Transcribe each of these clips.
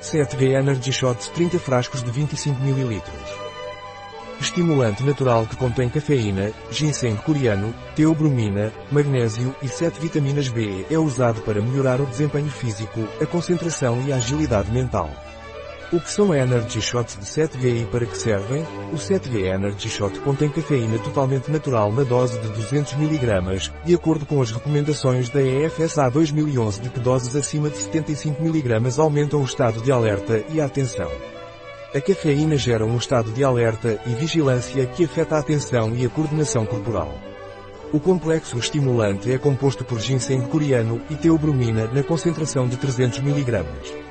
7V Energy Shots 30 frascos de 25 ml. Estimulante natural que contém cafeína, ginseng coreano, teobromina, magnésio e 7 vitaminas B é usado para melhorar o desempenho físico, a concentração e a agilidade mental. O que são Energy Shots de 7V e para que servem? O 7V Energy Shot contém cafeína totalmente natural na dose de 200 mg, de acordo com as recomendações da EFSA 2011 de que doses acima de 75 mg aumentam o estado de alerta e atenção. A cafeína gera um estado de alerta e vigilância que afeta a atenção e a coordenação corporal. O complexo estimulante é composto por ginseng coreano e teobromina na concentração de 300 mg.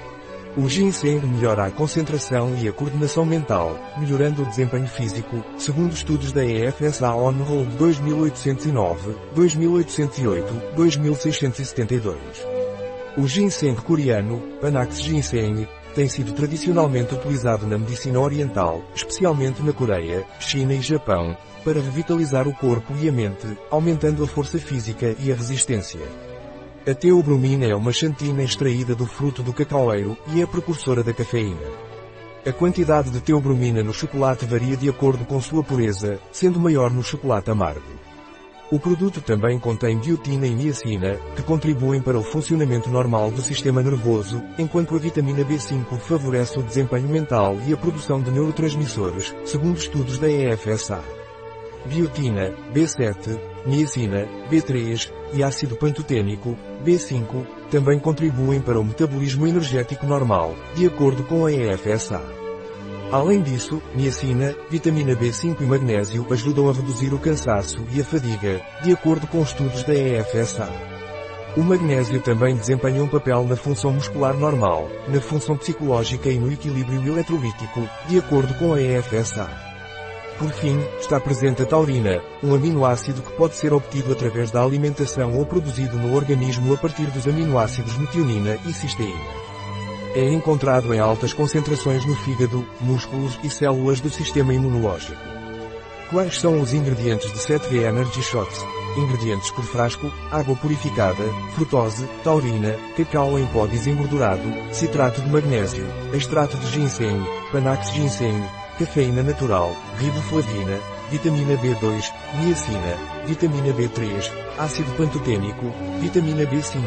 O ginseng melhora a concentração e a coordenação mental, melhorando o desempenho físico, segundo estudos da EFSA On-Roll 2809, 2808, 2672. O ginseng coreano, Panax ginseng, tem sido tradicionalmente utilizado na medicina oriental, especialmente na Coreia, China e Japão, para revitalizar o corpo e a mente, aumentando a força física e a resistência. A teobromina é uma xantina extraída do fruto do cacaueiro e é precursora da cafeína. A quantidade de teobromina no chocolate varia de acordo com sua pureza, sendo maior no chocolate amargo. O produto também contém biotina e niacina, que contribuem para o funcionamento normal do sistema nervoso, enquanto a vitamina B5 favorece o desempenho mental e a produção de neurotransmissores, segundo estudos da EFSA. Biotina, B7, niacina, B3 e ácido pantotênico, B5, também contribuem para o metabolismo energético normal, de acordo com a EFSA. Além disso, niacina, vitamina B5 e magnésio ajudam a reduzir o cansaço e a fadiga, de acordo com estudos da EFSA. O magnésio também desempenha um papel na função muscular normal, na função psicológica e no equilíbrio eletrolítico, de acordo com a EFSA. Por fim, está presente a taurina, um aminoácido que pode ser obtido através da alimentação ou produzido no organismo a partir dos aminoácidos metionina e cisteína. É encontrado em altas concentrações no fígado, músculos e células do sistema imunológico. Quais são os ingredientes de 7V Energy Shots? Ingredientes por frasco, água purificada, frutose, taurina, cacau em pó desengordurado, citrato de magnésio, extrato de ginseng, panax ginseng, cafeína natural, riboflavina, vitamina B2, niacina, vitamina B3, ácido pantotênico, vitamina B5,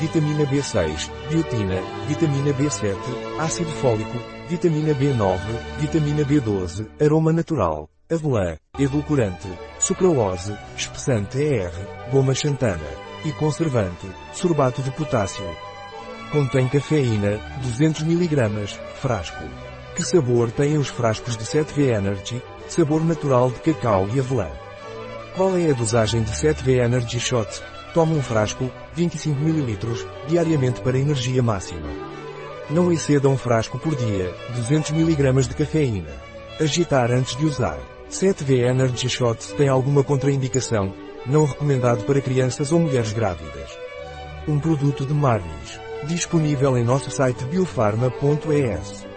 vitamina B6, biotina, vitamina B7, ácido fólico, vitamina B9, vitamina B12, aroma natural, avelã, edulcorante, sucralose, espessante ER, goma xantana e conservante, sorbato de potássio. Contém cafeína, 200 mg, frasco. Que sabor têm os frascos de 7V Energy? Sabor natural de cacau e avelã. Qual é a dosagem de 7V Energy Shot? Tome um frasco, 25 ml, diariamente para energia máxima. Não exceda um frasco por dia, 200 mg de cafeína. Agitar antes de usar. 7V Energy Shot tem alguma contraindicação, não recomendado para crianças ou mulheres grávidas. Um produto de Marnis. Disponível em nosso site biofarma.es.